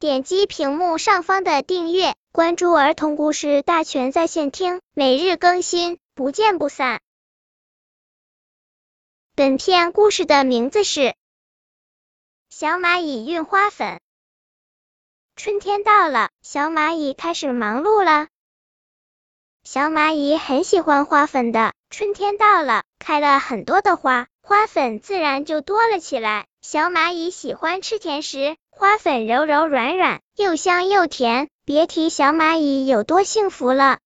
点击屏幕上方的订阅，关注儿童故事大全在线听，每日更新，不见不散。本片故事的名字是《小蚂蚁运花粉》。春天到了，小蚂蚁开始忙碌了。小蚂蚁很喜欢花粉的，春天到了，开了很多的花，花粉自然就多了起来。小蚂蚁喜欢吃甜食，花粉柔柔软软，又香又甜，别提小蚂蚁有多幸福了。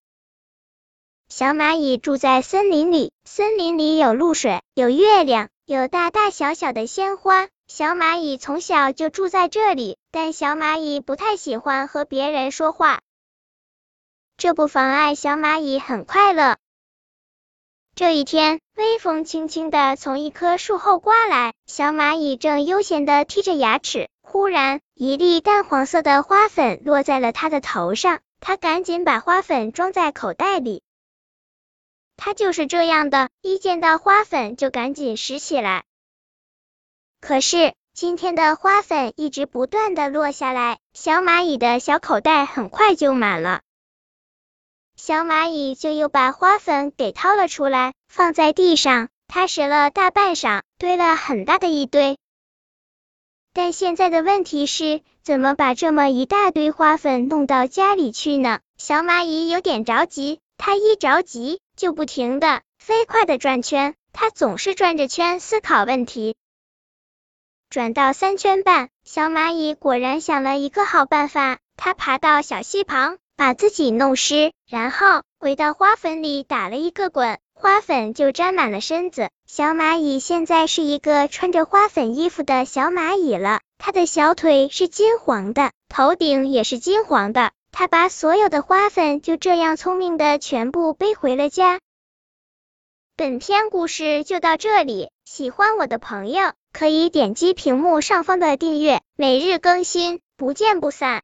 小蚂蚁住在森林里，森林里有露水，有月亮，有大大小小的鲜花。小蚂蚁从小就住在这里，但小蚂蚁不太喜欢和别人说话，这不妨碍小蚂蚁很快乐。这一天，微风轻轻的从一棵树后刮来，小蚂蚁正悠闲的剔着牙齿，忽然，一粒淡黄色的花粉落在了他的头上，他赶紧把花粉装在口袋里。他就是这样的，一见到花粉就赶紧拾起来。可是今天的花粉一直不断的落下来，小蚂蚁的小口袋很快就满了。小蚂蚁就又把花粉给掏了出来，放在地上。它拾了大半晌，堆了很大的一堆。但现在的问题是，怎么把这么一大堆花粉弄到家里去呢？小蚂蚁有点着急，它一着急就不停的飞快的转圈，它总是转着圈思考问题。转到三圈半，小蚂蚁果然想了一个好办法。它爬到小溪旁，把自己弄湿，然后回到花粉里打了一个滚，花粉就沾满了身子。小蚂蚁现在是一个穿着花粉衣服的小蚂蚁了。它的小腿是金黄的，头顶也是金黄的。它把所有的花粉就这样聪明的全部背回了家。本篇故事就到这里，喜欢我的朋友可以点击屏幕上方的订阅，每日更新，不见不散。